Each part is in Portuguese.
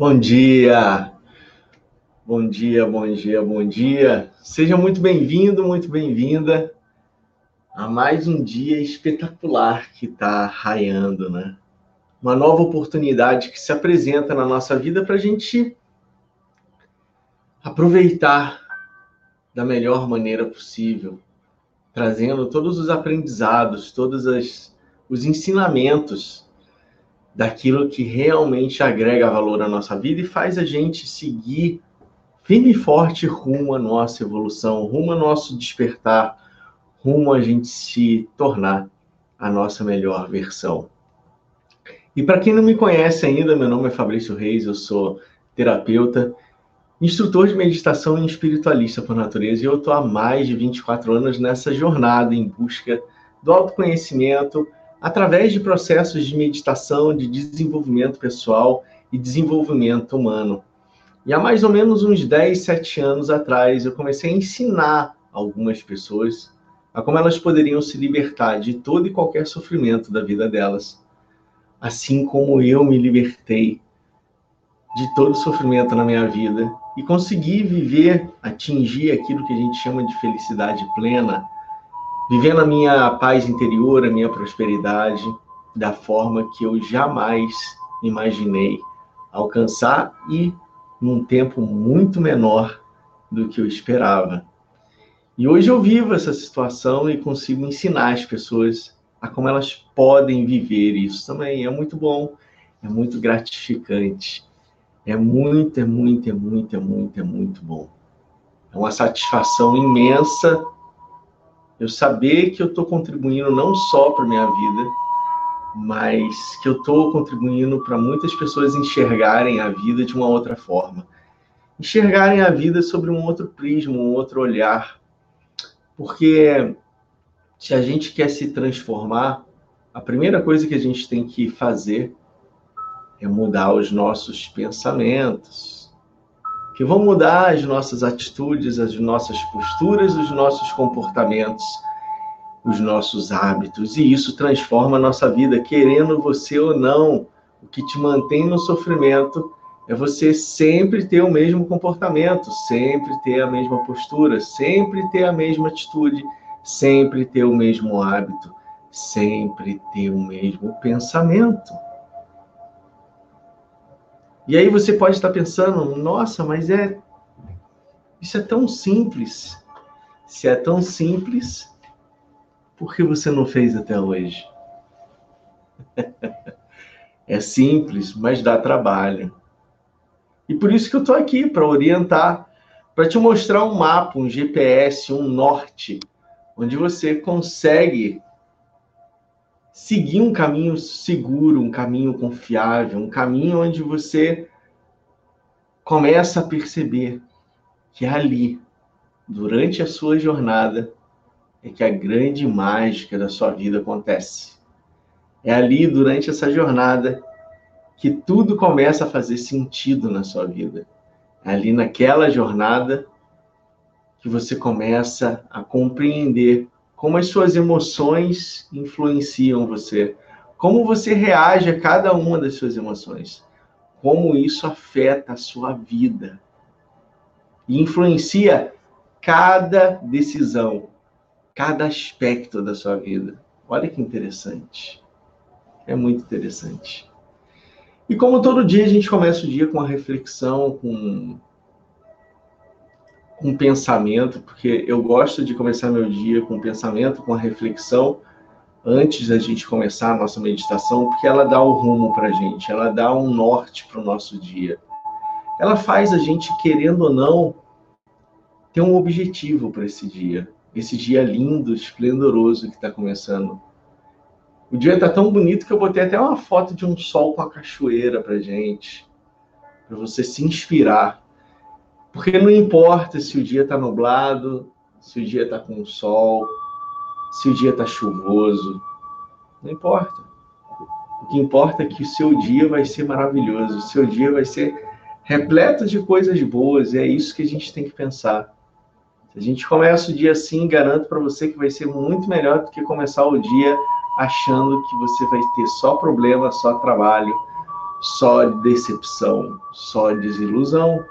Bom dia! Bom dia, bom dia, bom dia. Seja muito bem-vindo, muito bem-vinda a mais um dia espetacular que está raiando, né? Uma nova oportunidade que se apresenta na nossa vida para a gente aproveitar da melhor maneira possível, trazendo todos os aprendizados, todos as, os ensinamentos daquilo que realmente agrega valor à nossa vida e faz a gente seguir firme e forte rumo à nossa evolução, rumo ao nosso despertar, rumo a gente se tornar a nossa melhor versão. E para quem não me conhece ainda, meu nome é Fabrício Reis, eu sou terapeuta instrutor de meditação e espiritualista por natureza, e eu estou há mais de 24 anos nessa jornada em busca do autoconhecimento através de processos de meditação, de desenvolvimento pessoal e desenvolvimento humano. E há mais ou menos uns 10, 7 anos atrás, eu comecei a ensinar algumas pessoas a como elas poderiam se libertar de todo e qualquer sofrimento da vida delas, assim como eu me libertei de todo sofrimento na minha vida e conseguir viver, atingir aquilo que a gente chama de felicidade plena, vivendo a minha paz interior, a minha prosperidade, da forma que eu jamais imaginei alcançar e num tempo muito menor do que eu esperava. E hoje eu vivo essa situação e consigo ensinar as pessoas a como elas podem viver isso também. É muito bom, é muito gratificante. É muito, é muito, é muito, é muito, é muito bom. É uma satisfação imensa eu saber que eu estou contribuindo não só para minha vida, mas que eu estou contribuindo para muitas pessoas enxergarem a vida de uma outra forma. Enxergarem a vida sobre um outro prisma, um outro olhar. Porque se a gente quer se transformar, a primeira coisa que a gente tem que fazer é mudar os nossos pensamentos, que vão mudar as nossas atitudes, as nossas posturas, os nossos comportamentos, os nossos hábitos, e isso transforma a nossa vida, querendo você ou não. O que te mantém no sofrimento é você sempre ter o mesmo comportamento, sempre ter a mesma postura, sempre ter a mesma atitude, sempre ter o mesmo hábito, sempre ter o mesmo pensamento. E aí você pode estar pensando, nossa, mas é isso é tão simples. Se é tão simples, por que você não fez até hoje? é simples, mas dá trabalho. E por isso que eu estou aqui, para orientar, para te mostrar um mapa, um GPS, um norte, onde você consegue seguir um caminho seguro, um caminho confiável, um caminho onde você começa a perceber que ali, durante a sua jornada, é que a grande mágica da sua vida acontece. É ali, durante essa jornada, que tudo começa a fazer sentido na sua vida. É ali naquela jornada que você começa a compreender como as suas emoções influenciam você, como você reage a cada uma das suas emoções, como isso afeta a sua vida e influencia cada decisão, cada aspecto da sua vida. Olha que interessante. É muito interessante. E como todo dia a gente começa o dia com uma reflexão, com com pensamento, porque eu gosto de começar meu dia com pensamento, com a reflexão, antes da gente começar a nossa meditação, porque ela dá o rumo para a gente, ela dá um norte para o nosso dia. Ela faz a gente, querendo ou não, ter um objetivo para esse dia, esse dia lindo, esplendoroso que está começando. O dia está tão bonito que eu botei até uma foto de um sol com a cachoeira para gente, para você se inspirar porque não importa se o dia está nublado, se o dia está com sol, se o dia está chuvoso. Não importa. O que importa é que o seu dia vai ser maravilhoso, o seu dia vai ser repleto de coisas boas, e é isso que a gente tem que pensar. Se a gente começa o dia assim, garanto para você que vai ser muito melhor do que começar o dia achando que você vai ter só problema, só trabalho, só decepção, só desilusão.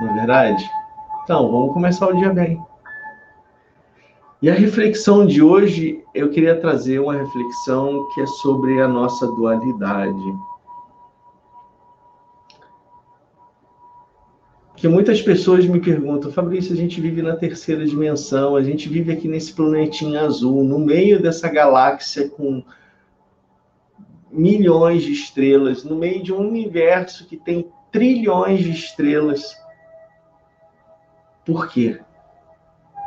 Não é verdade? Então, vamos começar o dia bem. E a reflexão de hoje, eu queria trazer uma reflexão que é sobre a nossa dualidade. Que muitas pessoas me perguntam, Fabrício, a gente vive na terceira dimensão, a gente vive aqui nesse planetinha azul, no meio dessa galáxia com milhões de estrelas, no meio de um universo que tem trilhões de estrelas. Por quê?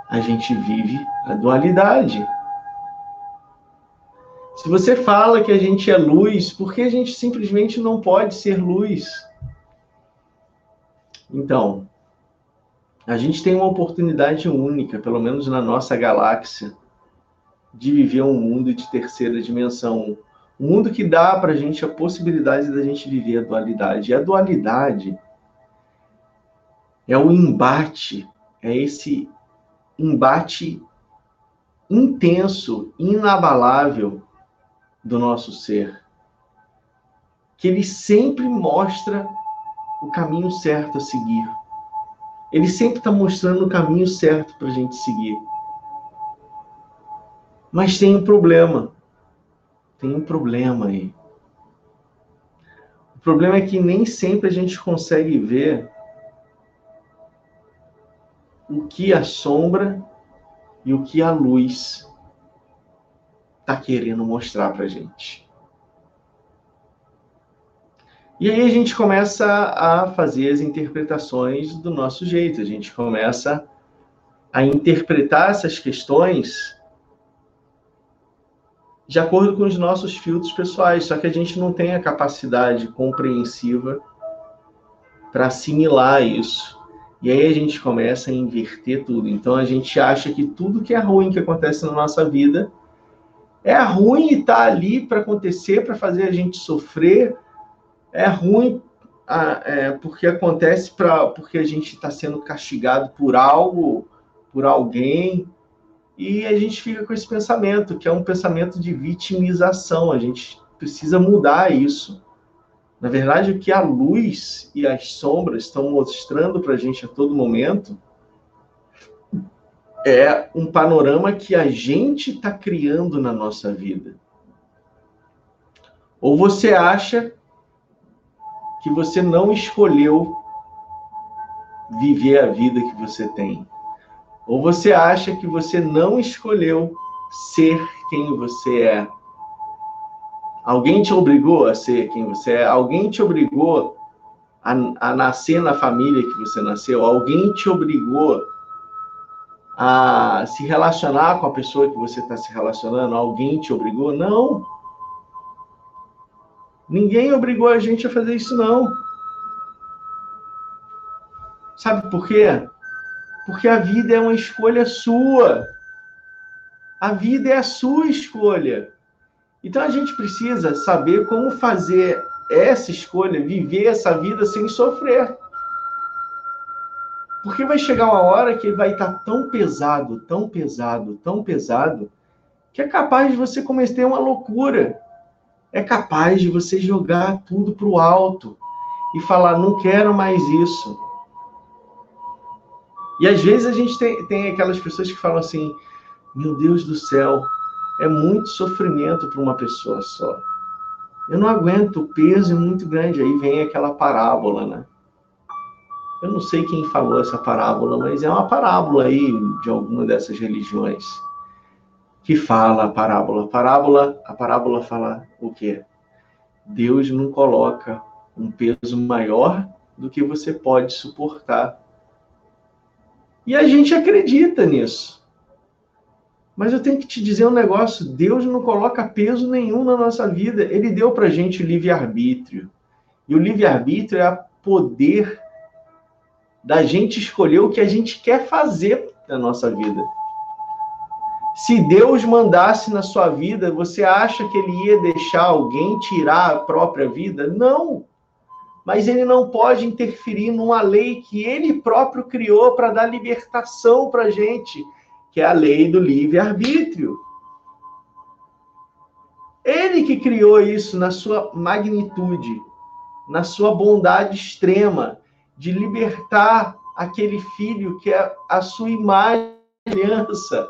A gente vive a dualidade. Se você fala que a gente é luz, por que a gente simplesmente não pode ser luz? Então, a gente tem uma oportunidade única, pelo menos na nossa galáxia, de viver um mundo de terceira dimensão. Um mundo que dá para a gente a possibilidade da gente viver a dualidade. E a dualidade é o embate, é esse embate intenso, inabalável do nosso ser, que ele sempre mostra o caminho certo a seguir. Ele sempre está mostrando o caminho certo para a gente seguir. Mas tem um problema. Tem um problema aí. O problema é que nem sempre a gente consegue ver o que a sombra e o que a luz está querendo mostrar para gente. E aí a gente começa a fazer as interpretações do nosso jeito, a gente começa a interpretar essas questões de acordo com os nossos filtros pessoais, só que a gente não tem a capacidade compreensiva para assimilar isso. E aí a gente começa a inverter tudo. Então a gente acha que tudo que é ruim que acontece na nossa vida é ruim e está ali para acontecer, para fazer a gente sofrer. É ruim é, porque acontece pra, porque a gente está sendo castigado por algo, por alguém. E a gente fica com esse pensamento, que é um pensamento de vitimização. A gente precisa mudar isso. Na verdade, o que a luz e as sombras estão mostrando para a gente a todo momento é um panorama que a gente está criando na nossa vida. Ou você acha que você não escolheu viver a vida que você tem. Ou você acha que você não escolheu ser quem você é. Alguém te obrigou a ser quem você é? Alguém te obrigou a, a nascer na família que você nasceu? Alguém te obrigou a se relacionar com a pessoa que você está se relacionando? Alguém te obrigou? Não. Ninguém obrigou a gente a fazer isso, não. Sabe por quê? Porque a vida é uma escolha sua. A vida é a sua escolha. Então a gente precisa saber como fazer essa escolha, viver essa vida sem sofrer. Porque vai chegar uma hora que vai estar tão pesado, tão pesado, tão pesado, que é capaz de você cometer uma loucura. É capaz de você jogar tudo para o alto e falar: não quero mais isso. E às vezes a gente tem, tem aquelas pessoas que falam assim: meu Deus do céu, é muito sofrimento para uma pessoa só. Eu não aguento, o peso é muito grande. Aí vem aquela parábola, né? Eu não sei quem falou essa parábola, mas é uma parábola aí de alguma dessas religiões que fala a parábola. A parábola, a parábola fala o quê? Deus não coloca um peso maior do que você pode suportar. E a gente acredita nisso. Mas eu tenho que te dizer um negócio: Deus não coloca peso nenhum na nossa vida. Ele deu para gente o livre-arbítrio. E o livre-arbítrio é o poder da gente escolher o que a gente quer fazer na nossa vida. Se Deus mandasse na sua vida, você acha que ele ia deixar alguém tirar a própria vida? Não. Mas ele não pode interferir numa lei que ele próprio criou para dar libertação para gente que é a lei do livre-arbítrio. Ele que criou isso na sua magnitude, na sua bondade extrema, de libertar aquele filho que é a sua imagem criança.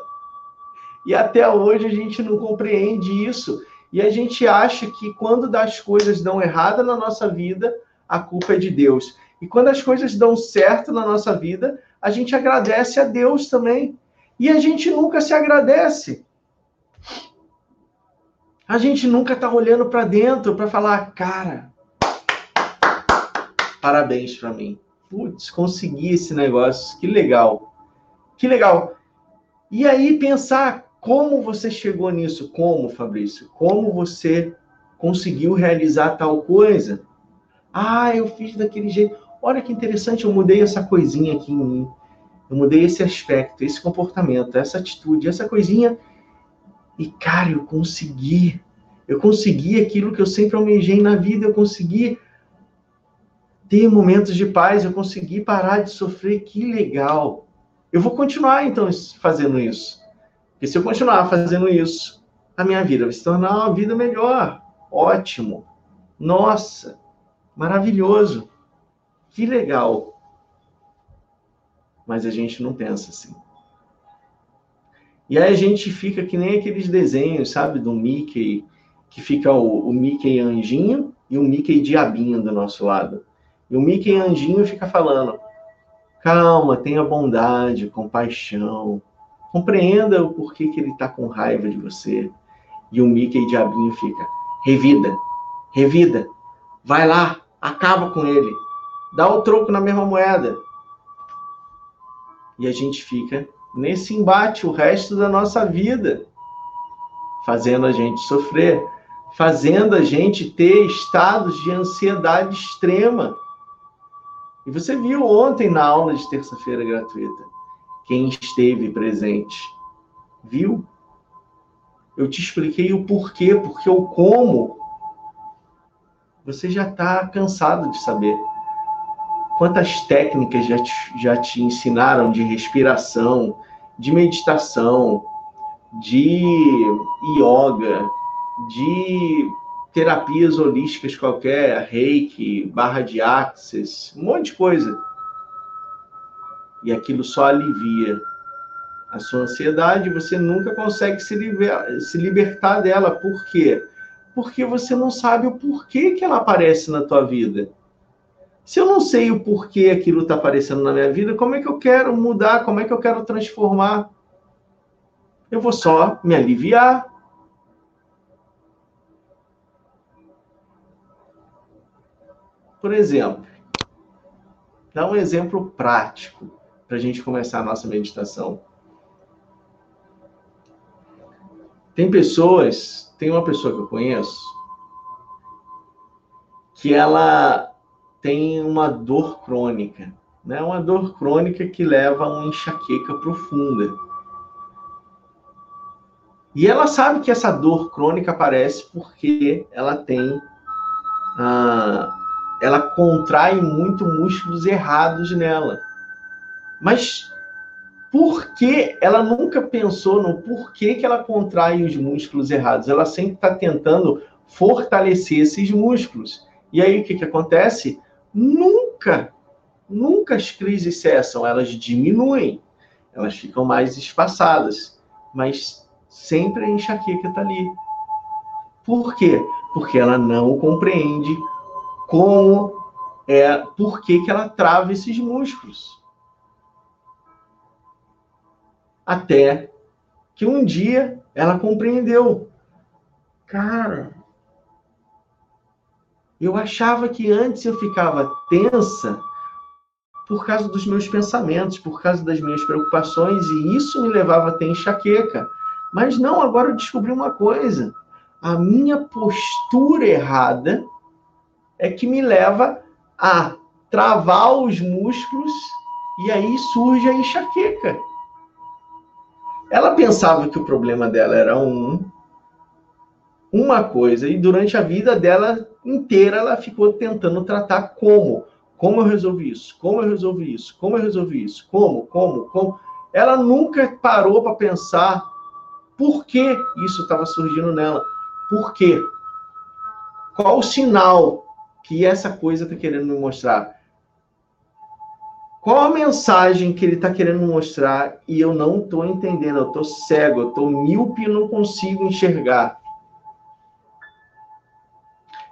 E até hoje a gente não compreende isso. E a gente acha que quando as coisas dão errado na nossa vida, a culpa é de Deus. E quando as coisas dão certo na nossa vida, a gente agradece a Deus também. E a gente nunca se agradece. A gente nunca está olhando para dentro para falar, cara, parabéns para mim. Putz, consegui esse negócio, que legal. Que legal. E aí pensar como você chegou nisso? Como, Fabrício? Como você conseguiu realizar tal coisa? Ah, eu fiz daquele jeito. Olha que interessante, eu mudei essa coisinha aqui em mim. Eu mudei esse aspecto, esse comportamento, essa atitude, essa coisinha. E, cara, eu consegui. Eu consegui aquilo que eu sempre almejei na vida. Eu consegui ter momentos de paz. Eu consegui parar de sofrer. Que legal. Eu vou continuar, então, fazendo isso. Porque se eu continuar fazendo isso, a minha vida vai se tornar uma vida melhor. Ótimo. Nossa, maravilhoso. Que legal. Mas a gente não pensa assim. E aí a gente fica que nem aqueles desenhos, sabe, do Mickey, que fica o, o Mickey anjinho e o Mickey diabinho do nosso lado. E o Mickey anjinho fica falando: calma, tenha bondade, compaixão, Compreenda o porquê que ele está com raiva de você. E o Mickey Diabinho fica: revida, revida, vai lá, acaba com ele, dá o troco na mesma moeda. E a gente fica nesse embate o resto da nossa vida, fazendo a gente sofrer, fazendo a gente ter estados de ansiedade extrema. E você viu ontem na aula de terça-feira gratuita quem esteve presente viu. Eu te expliquei o porquê, porque o como você já está cansado de saber. Quantas técnicas já te, já te ensinaram de respiração, de meditação, de yoga, de terapias holísticas qualquer, reiki, barra de axis, um monte de coisa e aquilo só alivia a sua ansiedade, você nunca consegue se, liber, se libertar dela. Por quê? Porque você não sabe o porquê que ela aparece na tua vida. Se eu não sei o porquê aquilo está aparecendo na minha vida, como é que eu quero mudar? Como é que eu quero transformar? Eu vou só me aliviar. Por exemplo, dá um exemplo prático para a gente começar a nossa meditação. Tem pessoas, tem uma pessoa que eu conheço, que ela tem uma dor crônica, né? Uma dor crônica que leva a uma enxaqueca profunda. E ela sabe que essa dor crônica aparece porque ela tem, ah, ela contrai muito músculos errados nela. Mas por que ela nunca pensou no porquê que ela contrai os músculos errados? Ela sempre está tentando fortalecer esses músculos. E aí o que, que acontece? Nunca, nunca as crises cessam, elas diminuem, elas ficam mais espaçadas, mas sempre a enxaqueca está ali. Por quê? Porque ela não compreende como é, por que, que ela trava esses músculos. Até que um dia ela compreendeu. Cara, eu achava que antes eu ficava tensa por causa dos meus pensamentos, por causa das minhas preocupações, e isso me levava a ter enxaqueca. Mas não, agora eu descobri uma coisa. A minha postura errada é que me leva a travar os músculos e aí surge a enxaqueca. Ela pensava que o problema dela era um, uma coisa, e durante a vida dela inteira ela ficou tentando tratar como. Como eu resolvi isso? Como eu resolvi isso? Como eu resolvi isso? Como? Como? Como? Ela nunca parou para pensar por que isso estava surgindo nela. Por quê? Qual o sinal que essa coisa está querendo me mostrar? Qual a mensagem que ele está querendo mostrar e eu não estou entendendo? Eu estou cego, eu estou míope e não consigo enxergar.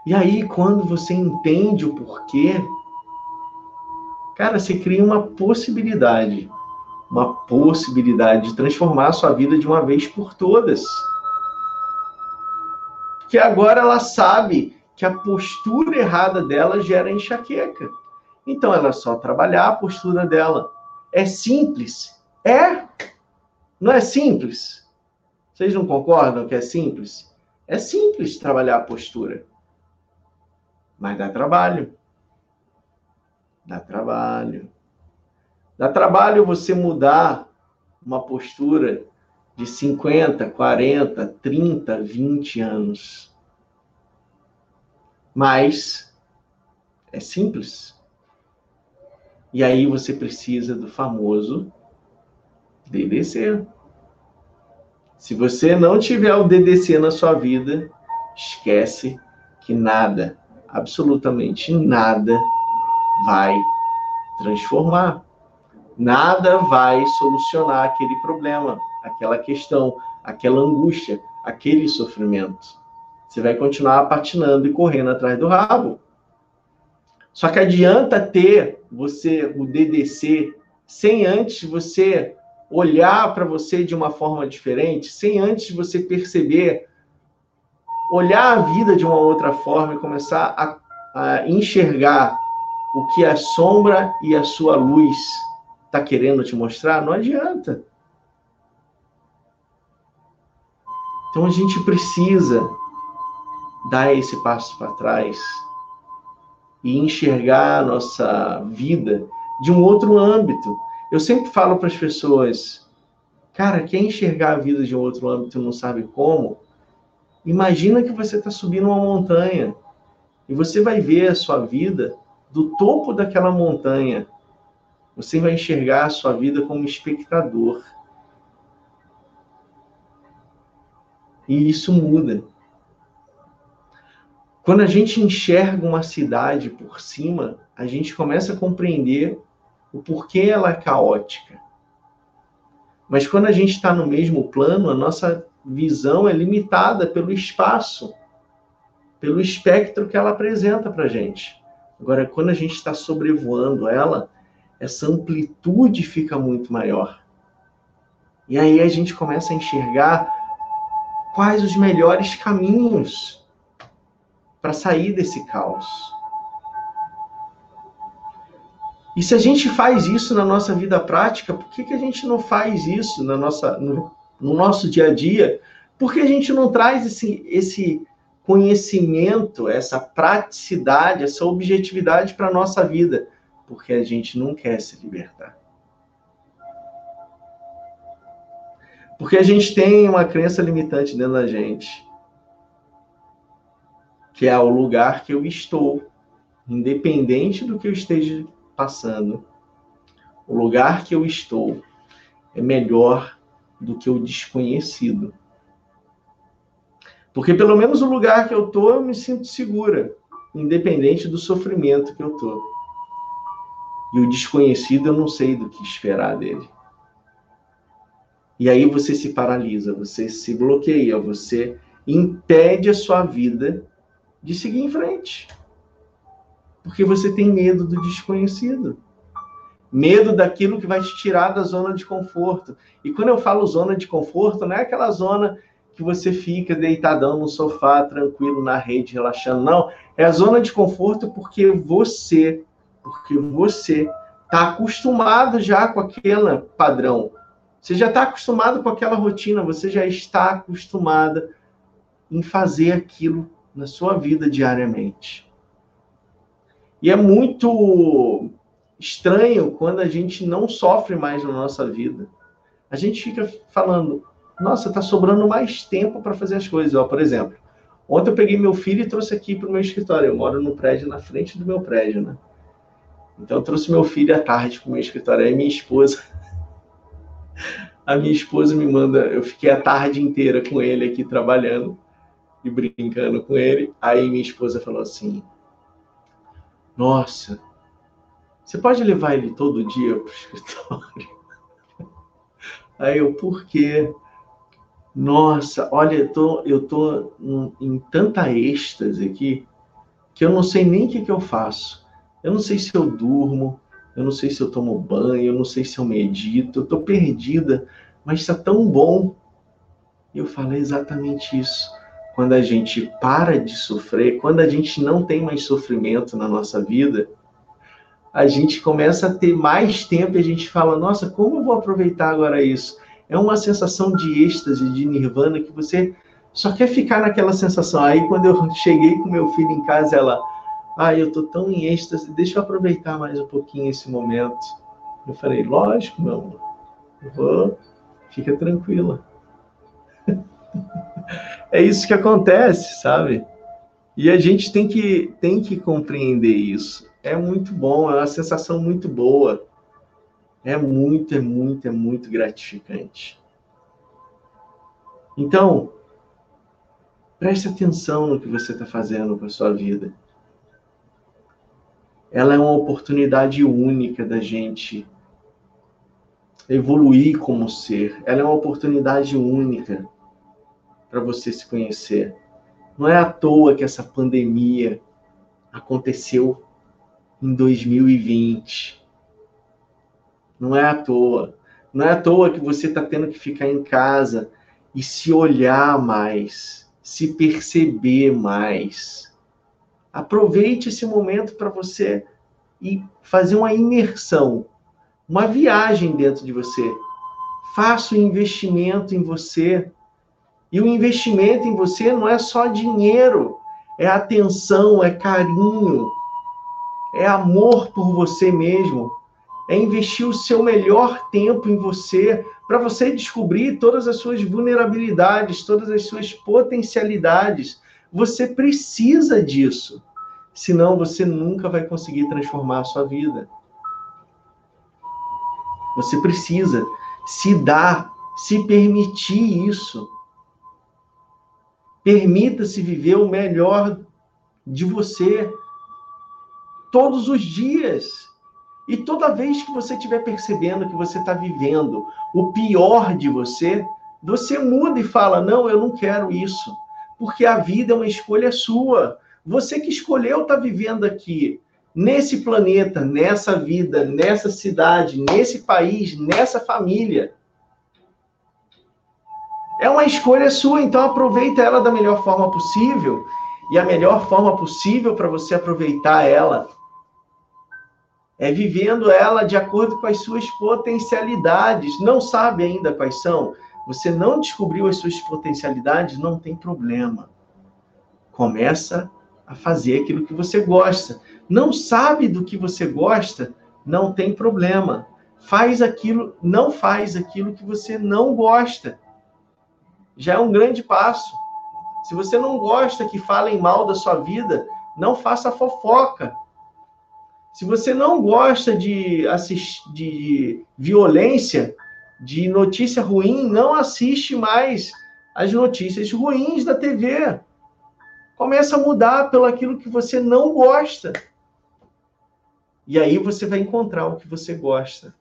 E aí, quando você entende o porquê, cara, você cria uma possibilidade, uma possibilidade de transformar a sua vida de uma vez por todas. Que agora ela sabe que a postura errada dela gera enxaqueca. Então ela é só trabalhar a postura dela. É simples? É. Não é simples? Vocês não concordam que é simples? É simples trabalhar a postura. Mas dá trabalho. Dá trabalho. Dá trabalho você mudar uma postura de 50, 40, 30, 20 anos. Mas é simples. E aí você precisa do famoso DDC. Se você não tiver o DDC na sua vida, esquece que nada, absolutamente nada, vai transformar. Nada vai solucionar aquele problema, aquela questão, aquela angústia, aquele sofrimento. Você vai continuar patinando e correndo atrás do rabo. Só que adianta ter você o DDC sem antes você olhar para você de uma forma diferente, sem antes você perceber, olhar a vida de uma outra forma e começar a, a enxergar o que a sombra e a sua luz está querendo te mostrar, não adianta. Então a gente precisa dar esse passo para trás e enxergar a nossa vida de um outro âmbito. Eu sempre falo para as pessoas, cara, quer enxergar a vida de um outro âmbito não sabe como? Imagina que você está subindo uma montanha e você vai ver a sua vida do topo daquela montanha. Você vai enxergar a sua vida como espectador. E isso muda. Quando a gente enxerga uma cidade por cima, a gente começa a compreender o porquê ela é caótica. Mas quando a gente está no mesmo plano, a nossa visão é limitada pelo espaço, pelo espectro que ela apresenta para a gente. Agora, quando a gente está sobrevoando ela, essa amplitude fica muito maior. E aí a gente começa a enxergar quais os melhores caminhos para sair desse caos. E se a gente faz isso na nossa vida prática, por que, que a gente não faz isso na nossa, no, no nosso dia a dia? Por que a gente não traz esse, esse conhecimento, essa praticidade, essa objetividade para a nossa vida? Porque a gente não quer se libertar. Porque a gente tem uma crença limitante dentro da gente que é o lugar que eu estou, independente do que eu esteja passando. O lugar que eu estou é melhor do que o desconhecido. Porque pelo menos o lugar que eu estou, eu me sinto segura, independente do sofrimento que eu estou. E o desconhecido, eu não sei do que esperar dele. E aí você se paralisa, você se bloqueia, você impede a sua vida de seguir em frente. Porque você tem medo do desconhecido. Medo daquilo que vai te tirar da zona de conforto. E quando eu falo zona de conforto, não é aquela zona que você fica deitadão no sofá, tranquilo na rede, relaxando. Não, é a zona de conforto porque você, porque você está acostumado já com aquele padrão. Você já está acostumado com aquela rotina, você já está acostumada em fazer aquilo na sua vida diariamente. E é muito estranho quando a gente não sofre mais na nossa vida. A gente fica falando, nossa, tá sobrando mais tempo para fazer as coisas. Ó, por exemplo, ontem eu peguei meu filho e trouxe aqui para o meu escritório. Eu moro no prédio, na frente do meu prédio, né? Então eu trouxe meu filho à tarde para o meu escritório. Aí minha esposa, a minha esposa me manda, eu fiquei a tarde inteira com ele aqui trabalhando. e brincando com ele. Aí minha esposa falou assim: Nossa, você pode levar ele todo dia para o escritório? Aí eu, por quê? Nossa, olha, eu tô, eu tô em, em tanta êxtase aqui que eu não sei nem o que, que eu faço. Eu não sei se eu durmo, eu não sei se eu tomo banho, eu não sei se eu medito, eu tô perdida, mas está tão bom. Eu falei exatamente isso. Quando a gente para de sofrer, quando a gente não tem mais sofrimento na nossa vida, a gente começa a ter mais tempo e a gente fala: nossa, como eu vou aproveitar agora isso? É uma sensação de êxtase, de nirvana, que você só quer ficar naquela sensação. Aí, quando eu cheguei com meu filho em casa, ela, ah, eu tô tão em êxtase, deixa eu aproveitar mais um pouquinho esse momento. Eu falei: lógico, meu amor, eu vou, fica tranquila. é isso que acontece, sabe? E a gente tem que, tem que compreender isso. É muito bom, é uma sensação muito boa. É muito, é muito, é muito gratificante. Então, preste atenção no que você está fazendo com a sua vida. Ela é uma oportunidade única da gente evoluir como ser. Ela é uma oportunidade única para você se conhecer. Não é à toa que essa pandemia aconteceu em 2020. Não é à toa. Não é à toa que você está tendo que ficar em casa e se olhar mais, se perceber mais. Aproveite esse momento para você e fazer uma imersão, uma viagem dentro de você. Faça um investimento em você e o investimento em você não é só dinheiro, é atenção, é carinho, é amor por você mesmo, é investir o seu melhor tempo em você, para você descobrir todas as suas vulnerabilidades, todas as suas potencialidades. Você precisa disso. Senão você nunca vai conseguir transformar a sua vida. Você precisa se dar, se permitir isso. Permita-se viver o melhor de você todos os dias. E toda vez que você estiver percebendo que você está vivendo o pior de você, você muda e fala: Não, eu não quero isso. Porque a vida é uma escolha sua. Você que escolheu estar tá vivendo aqui, nesse planeta, nessa vida, nessa cidade, nesse país, nessa família. É uma escolha sua, então aproveita ela da melhor forma possível. E a melhor forma possível para você aproveitar ela é vivendo ela de acordo com as suas potencialidades. Não sabe ainda quais são? Você não descobriu as suas potencialidades? Não tem problema. Começa a fazer aquilo que você gosta. Não sabe do que você gosta? Não tem problema. Faz aquilo, não faz aquilo que você não gosta já é um grande passo. Se você não gosta que falem mal da sua vida, não faça fofoca. Se você não gosta de assistir de violência, de notícia ruim, não assiste mais as notícias ruins da TV. Começa a mudar pelo aquilo que você não gosta. E aí você vai encontrar o que você gosta.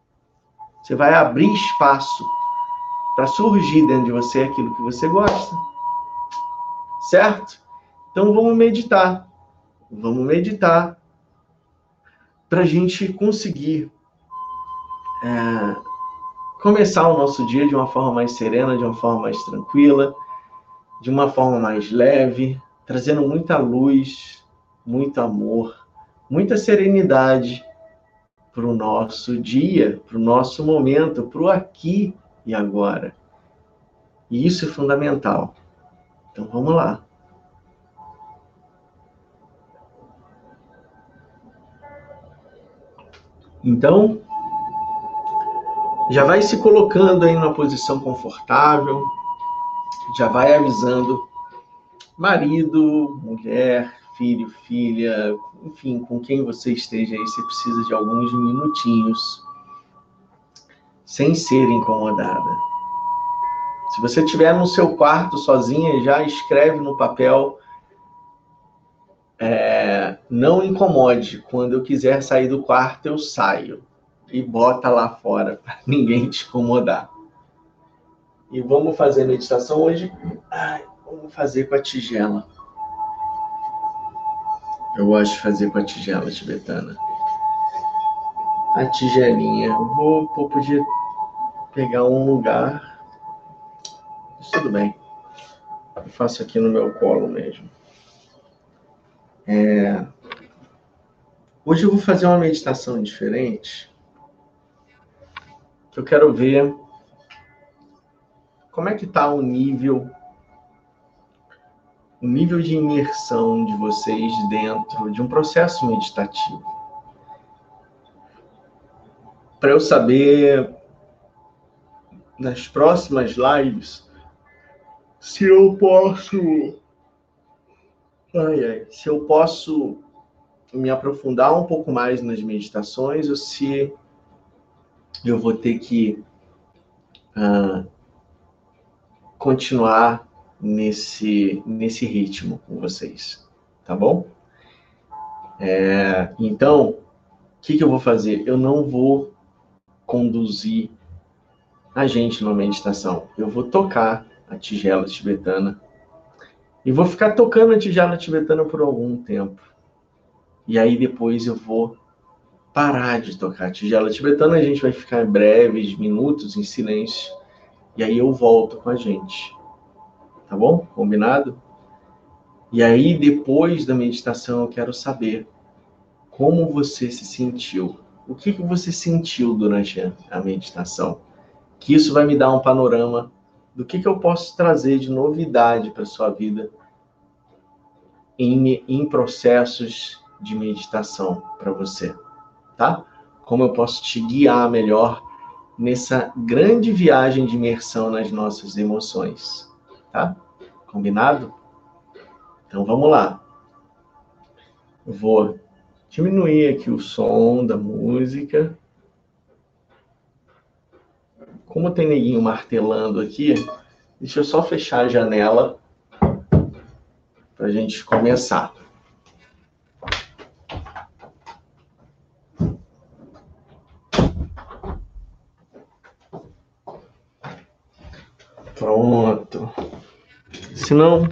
Você vai abrir espaço para surgir dentro de você aquilo que você gosta. Certo? Então vamos meditar. Vamos meditar para a gente conseguir é, começar o nosso dia de uma forma mais serena, de uma forma mais tranquila, de uma forma mais leve, trazendo muita luz, muito amor, muita serenidade para o nosso dia, para o nosso momento, para o aqui e agora. E isso é fundamental. Então vamos lá. Então, já vai se colocando aí numa posição confortável, já vai avisando marido, mulher, filho, filha, enfim, com quem você esteja aí, você precisa de alguns minutinhos sem ser incomodada. Se você estiver no seu quarto sozinha, já escreve no papel. É, não incomode. Quando eu quiser sair do quarto, eu saio. E bota lá fora, para ninguém te incomodar. E vamos fazer meditação hoje. Ai, vamos fazer com a tigela. Eu gosto de fazer com a tigela tibetana. A tigelinha. Vou, vou poder pegar um lugar. Mas tudo bem. Eu faço aqui no meu colo mesmo. É... Hoje eu vou fazer uma meditação diferente. Eu quero ver como é que está o nível o nível de imersão de vocês dentro de um processo meditativo. Para eu saber nas próximas lives se eu posso ai, ai, se eu posso me aprofundar um pouco mais nas meditações ou se eu vou ter que uh, continuar nesse, nesse ritmo com vocês, tá bom? É, então, o que, que eu vou fazer? Eu não vou conduzir a gente numa meditação. Eu vou tocar a tigela tibetana e vou ficar tocando a tigela tibetana por algum tempo. E aí depois eu vou parar de tocar a tigela tibetana, a gente vai ficar breves minutos em silêncio e aí eu volto com a gente tá bom? Combinado? E aí, depois da meditação, eu quero saber como você se sentiu. O que, que você sentiu durante a meditação? Que isso vai me dar um panorama do que, que eu posso trazer de novidade para sua vida em, em processos de meditação para você, tá? Como eu posso te guiar melhor nessa grande viagem de imersão nas nossas emoções tá? Combinado? Então vamos lá. vou diminuir aqui o som da música. Como tem neguinho martelando aqui, deixa eu só fechar a janela para a gente começar. Pronto. Senão,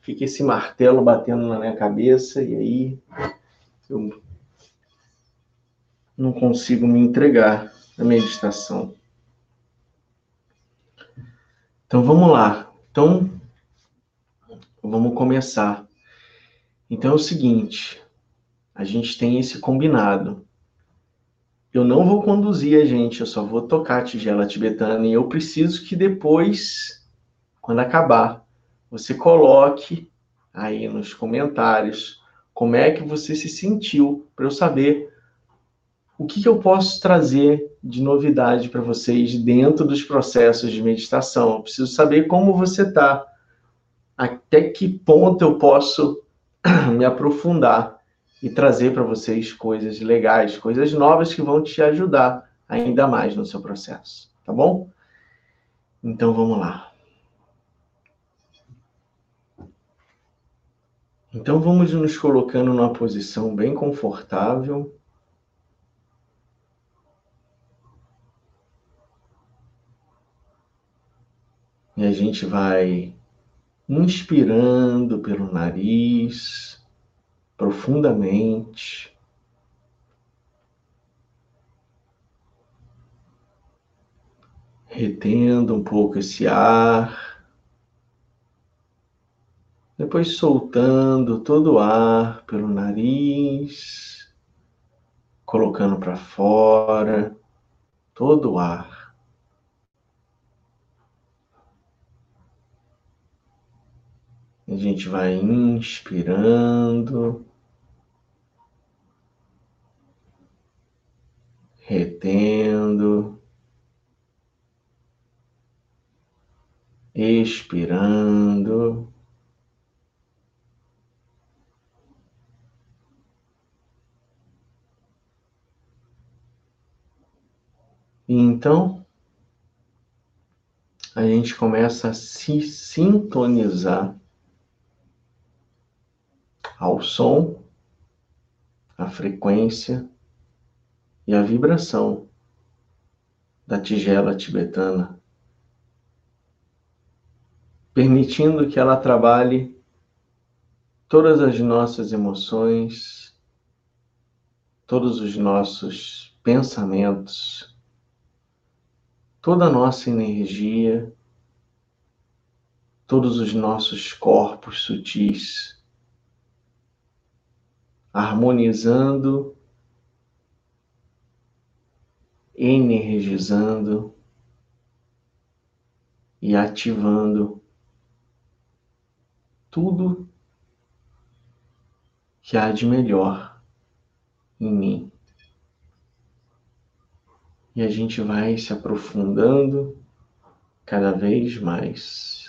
fica esse martelo batendo na minha cabeça e aí eu não consigo me entregar na meditação. Então vamos lá. Então vamos começar. Então é o seguinte, a gente tem esse combinado. Eu não vou conduzir a gente, eu só vou tocar a tigela tibetana e eu preciso que depois, quando acabar, você coloque aí nos comentários como é que você se sentiu, para eu saber o que, que eu posso trazer de novidade para vocês dentro dos processos de meditação. Eu preciso saber como você está, até que ponto eu posso me aprofundar e trazer para vocês coisas legais, coisas novas que vão te ajudar ainda mais no seu processo, tá bom? Então vamos lá. Então vamos nos colocando numa posição bem confortável. E a gente vai inspirando pelo nariz profundamente. Retendo um pouco esse ar. Depois soltando todo o ar pelo nariz, colocando para fora todo o ar. A gente vai inspirando, retendo, expirando. E então, a gente começa a se sintonizar ao som, à frequência e à vibração da tigela tibetana, permitindo que ela trabalhe todas as nossas emoções, todos os nossos pensamentos, toda a nossa energia, todos os nossos corpos sutis, harmonizando, energizando e ativando tudo que há de melhor em mim. E a gente vai se aprofundando cada vez mais.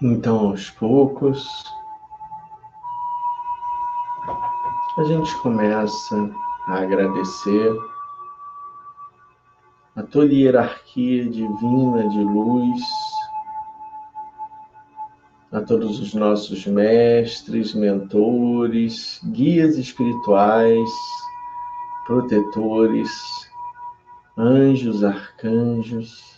Então, aos poucos, a gente começa a agradecer a toda hierarquia divina de luz, a todos os nossos mestres, mentores, guias espirituais, protetores, anjos, arcanjos,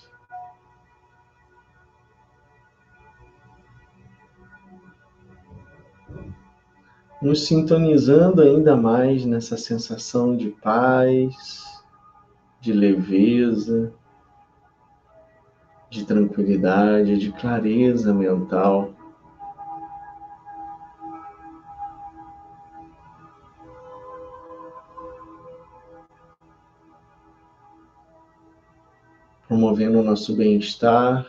nos sintonizando ainda mais nessa sensação de paz, de leveza, de tranquilidade, de clareza mental. Promovendo o nosso bem-estar,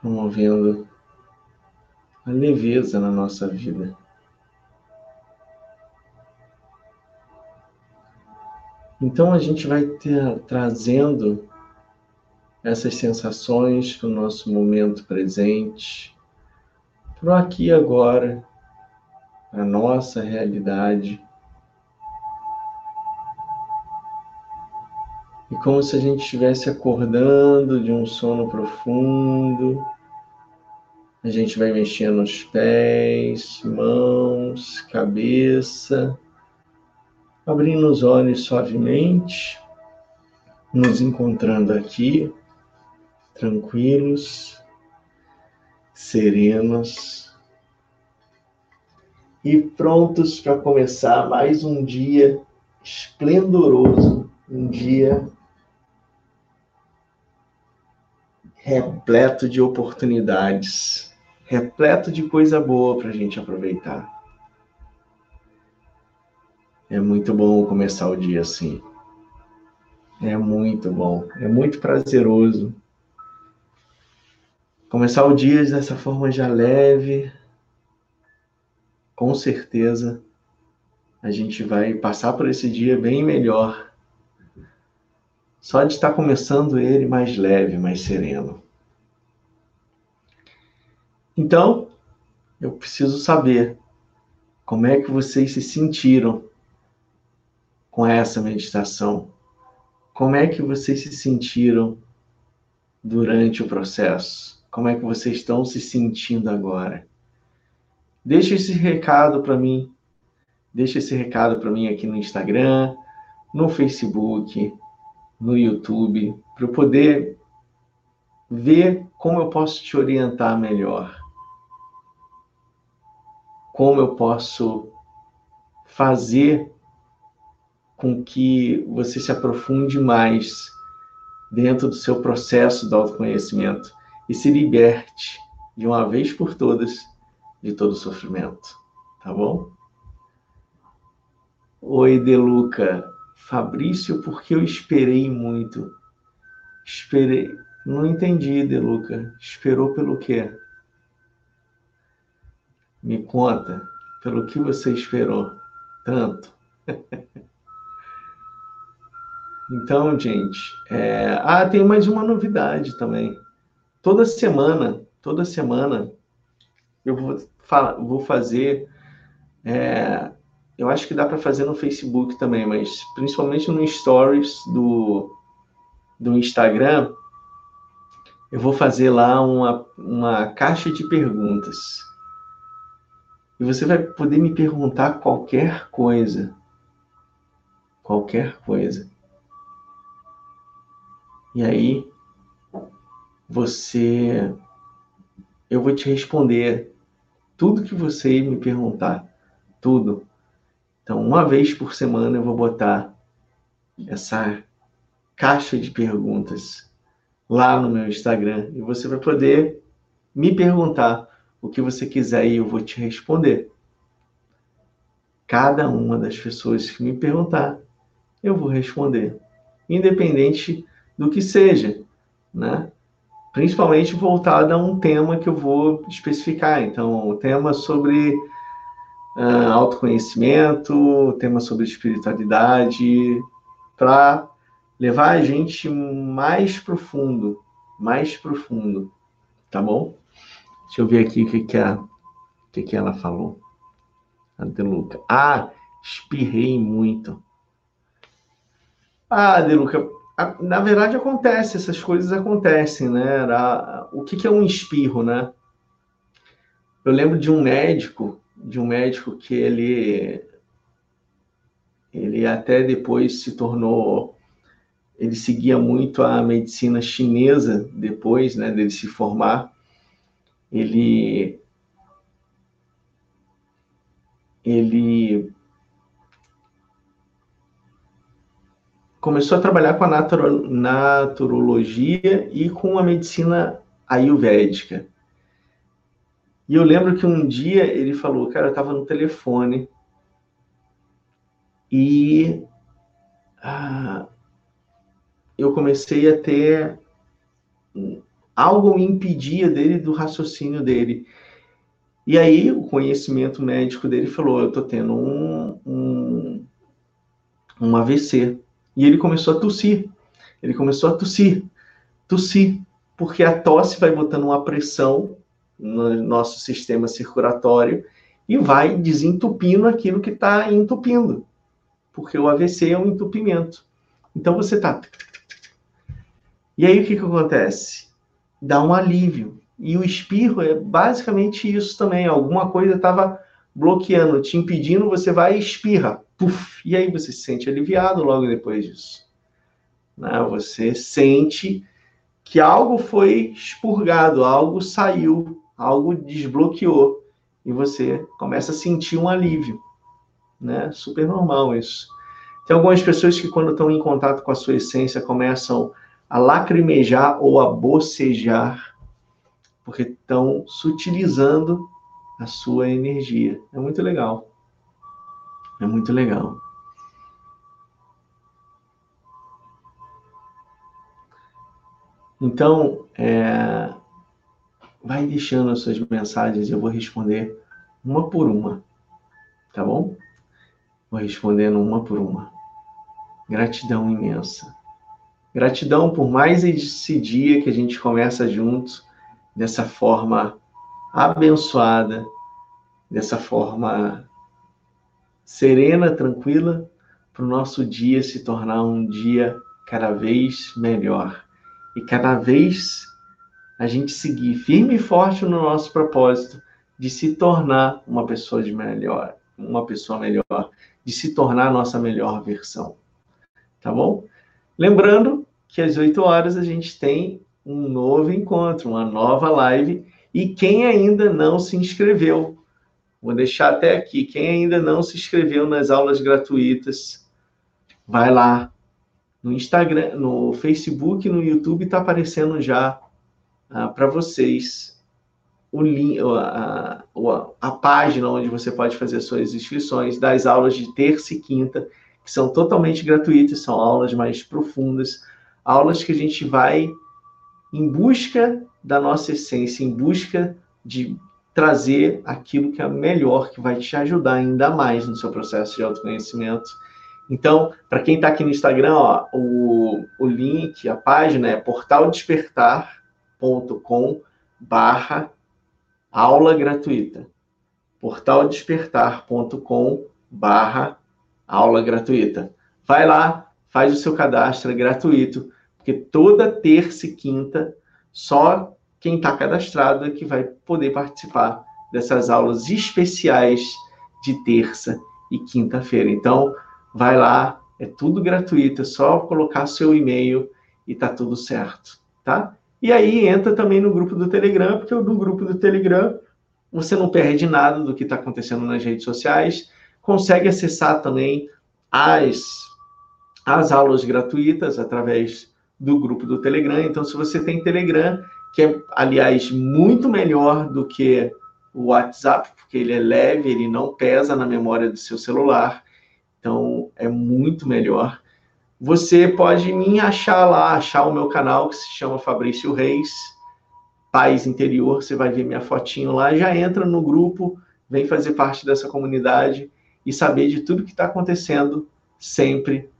promovendo a leveza na nossa vida. Então a gente vai ter, trazendo essas sensações para o nosso momento presente, para o aqui e agora, a nossa realidade. E como se a gente estivesse acordando de um sono profundo a gente vai mexendo os pés, mãos, cabeça, abrindo os olhos suavemente, nos encontrando aqui, tranquilos, serenos e prontos para começar mais um dia esplendoroso, um dia repleto de oportunidades repleto de coisa boa para a gente aproveitar. É muito bom começar o dia assim. É muito bom, é muito prazeroso. Começar o dia dessa forma já leve, com certeza a gente vai passar por esse dia bem melhor. Só de estar começando ele mais leve, mais sereno. Então, eu preciso saber como é que vocês se sentiram com essa meditação. Como é que vocês se sentiram durante o processo? Como é que vocês estão se sentindo agora? Deixa esse recado para mim. Deixa esse recado para mim aqui no Instagram, no Facebook, no YouTube, para eu poder ver como eu posso te orientar melhor como eu posso fazer com que você se aprofunde mais dentro do seu processo do autoconhecimento e se liberte de uma vez por todas de todo sofrimento, tá bom? Oi, Deluca. Fabrício, porque eu esperei muito. Esperei. Não entendi, Deluca. Esperou pelo quê? Me conta pelo que você esperou tanto. então, gente, é... ah, tem mais uma novidade também. Toda semana, toda semana, eu vou, vou fazer. É... Eu acho que dá para fazer no Facebook também, mas principalmente no Stories do, do Instagram, eu vou fazer lá uma, uma caixa de perguntas. E você vai poder me perguntar qualquer coisa. Qualquer coisa. E aí, você. Eu vou te responder tudo que você me perguntar. Tudo. Então, uma vez por semana eu vou botar essa caixa de perguntas lá no meu Instagram e você vai poder me perguntar o que você quiser e eu vou te responder. Cada uma das pessoas que me perguntar, eu vou responder, independente do que seja, né? Principalmente voltada a um tema que eu vou especificar. Então, o tema sobre uh, autoconhecimento, tema sobre espiritualidade, para levar a gente mais profundo, mais profundo, tá bom? Deixa eu ver aqui o que, que, a, o que, que ela falou. A Deluca. Ah, espirrei muito. Ah, Deluca, na verdade acontece, essas coisas acontecem, né? O que, que é um espirro, né? Eu lembro de um médico, de um médico que ele ele até depois se tornou ele seguia muito a medicina chinesa depois, né, dele se formar. Ele ele começou a trabalhar com a naturologia e com a medicina ayurvédica. E eu lembro que um dia ele falou, cara, eu estava no telefone e ah, eu comecei a ter algo impedia dele do raciocínio dele. E aí o conhecimento médico dele falou, eu estou tendo um, um, um AVC. E ele começou a tossir. Ele começou a tossir, tossir, porque a tosse vai botando uma pressão no nosso sistema circulatório e vai desentupindo aquilo que está entupindo, porque o AVC é um entupimento. Então você está. E aí o que, que acontece? Dá um alívio. E o espirro é basicamente isso também. Alguma coisa estava bloqueando, te impedindo, você vai e espirra. Puf, e aí você se sente aliviado logo depois disso. Né? Você sente que algo foi expurgado, algo saiu, algo desbloqueou. E você começa a sentir um alívio. Né? Super normal isso. Tem algumas pessoas que, quando estão em contato com a sua essência, começam a lacrimejar ou a bocejar, porque estão sutilizando a sua energia. É muito legal. É muito legal. Então, é, vai deixando as suas mensagens, eu vou responder uma por uma, tá bom? Vou respondendo uma por uma. Gratidão imensa. Gratidão por mais esse dia que a gente começa juntos, dessa forma abençoada, dessa forma serena, tranquila, para o nosso dia se tornar um dia cada vez melhor. E cada vez a gente seguir firme e forte no nosso propósito de se tornar uma pessoa de melhor, uma pessoa melhor, de se tornar a nossa melhor versão. Tá bom? Lembrando que às 8 horas a gente tem um novo encontro, uma nova live. E quem ainda não se inscreveu Vou deixar até aqui. Quem ainda não se inscreveu nas aulas gratuitas, vai lá no Instagram, no Facebook, no YouTube, está aparecendo já ah, para vocês o link, a, a, página onde você pode fazer suas inscrições das aulas de terça e quinta, que são totalmente gratuitas, são aulas mais profundas, aulas que a gente vai em busca da nossa essência, em busca de trazer aquilo que é melhor, que vai te ajudar ainda mais no seu processo de autoconhecimento. Então, para quem está aqui no Instagram, ó, o, o link, a página é portaldespertar.com barra aula gratuita. portaldespertar.com barra aula gratuita. Vai lá, faz o seu cadastro, é gratuito, porque toda terça e quinta só quem está cadastrado é que vai poder participar dessas aulas especiais de terça e quinta-feira. Então, vai lá, é tudo gratuito, é só colocar seu e-mail e tá tudo certo, tá? E aí entra também no grupo do Telegram, porque no grupo do Telegram você não perde nada do que está acontecendo nas redes sociais, consegue acessar também as, as aulas gratuitas através do grupo do Telegram. Então, se você tem Telegram, que é, aliás, muito melhor do que o WhatsApp, porque ele é leve, ele não pesa na memória do seu celular, então é muito melhor. Você pode me achar lá, achar o meu canal que se chama Fabrício Reis, Paz Interior, você vai ver minha fotinho lá, já entra no grupo, vem fazer parte dessa comunidade e saber de tudo que está acontecendo sempre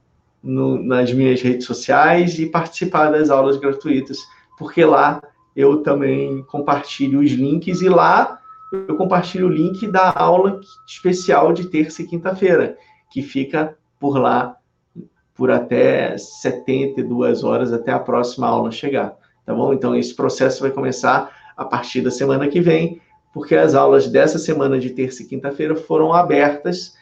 no, nas minhas redes sociais e participar das aulas gratuitas, porque lá eu também compartilho os links e lá eu compartilho o link da aula especial de terça e quinta-feira, que fica por lá por até 72 horas até a próxima aula chegar, tá bom? Então esse processo vai começar a partir da semana que vem, porque as aulas dessa semana de terça e quinta-feira foram abertas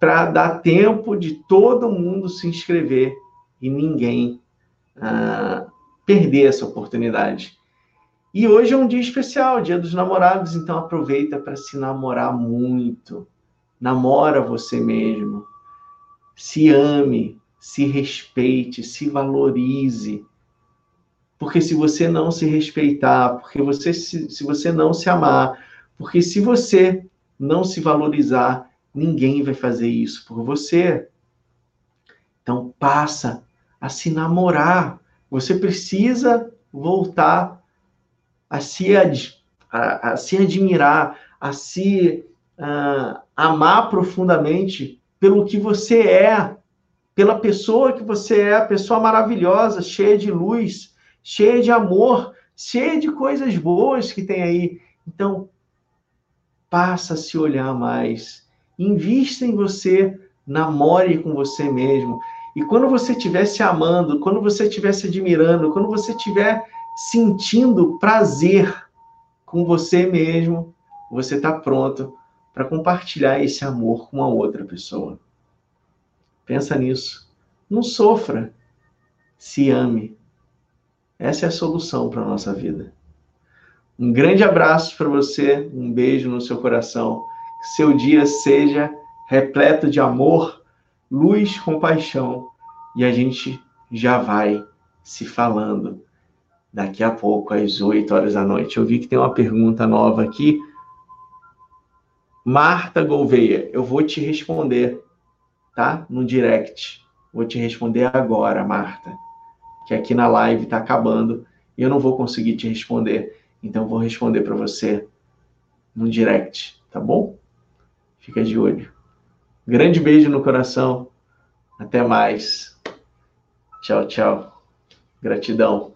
para dar tempo de todo mundo se inscrever e ninguém ah, perder essa oportunidade. E hoje é um dia especial, dia dos namorados, então aproveita para se namorar muito. Namora você mesmo. Se ame, se respeite, se valorize. Porque se você não se respeitar, porque você se, se você não se amar, porque se você não se valorizar, ninguém vai fazer isso por você. Então passa a se namorar. Você precisa voltar a se, ad, a, a se admirar, a se uh, amar profundamente pelo que você é, pela pessoa que você é, pessoa maravilhosa, cheia de luz, cheia de amor, cheia de coisas boas que tem aí. Então, passa a se olhar mais. Invista em você, namore com você mesmo. E quando você estiver se amando, quando você estiver se admirando, quando você estiver sentindo prazer com você mesmo, você está pronto para compartilhar esse amor com a outra pessoa. Pensa nisso. Não sofra. Se ame. Essa é a solução para a nossa vida. Um grande abraço para você, um beijo no seu coração. Que seu dia seja repleto de amor, luz, compaixão. E a gente já vai se falando daqui a pouco, às 8 horas da noite. Eu vi que tem uma pergunta nova aqui. Marta Gouveia, eu vou te responder, tá? No direct. Vou te responder agora, Marta. Que aqui na live está acabando e eu não vou conseguir te responder. Então, vou responder para você no direct, tá bom? Fica de olho. Grande beijo no coração. Até mais. Tchau, tchau. Gratidão.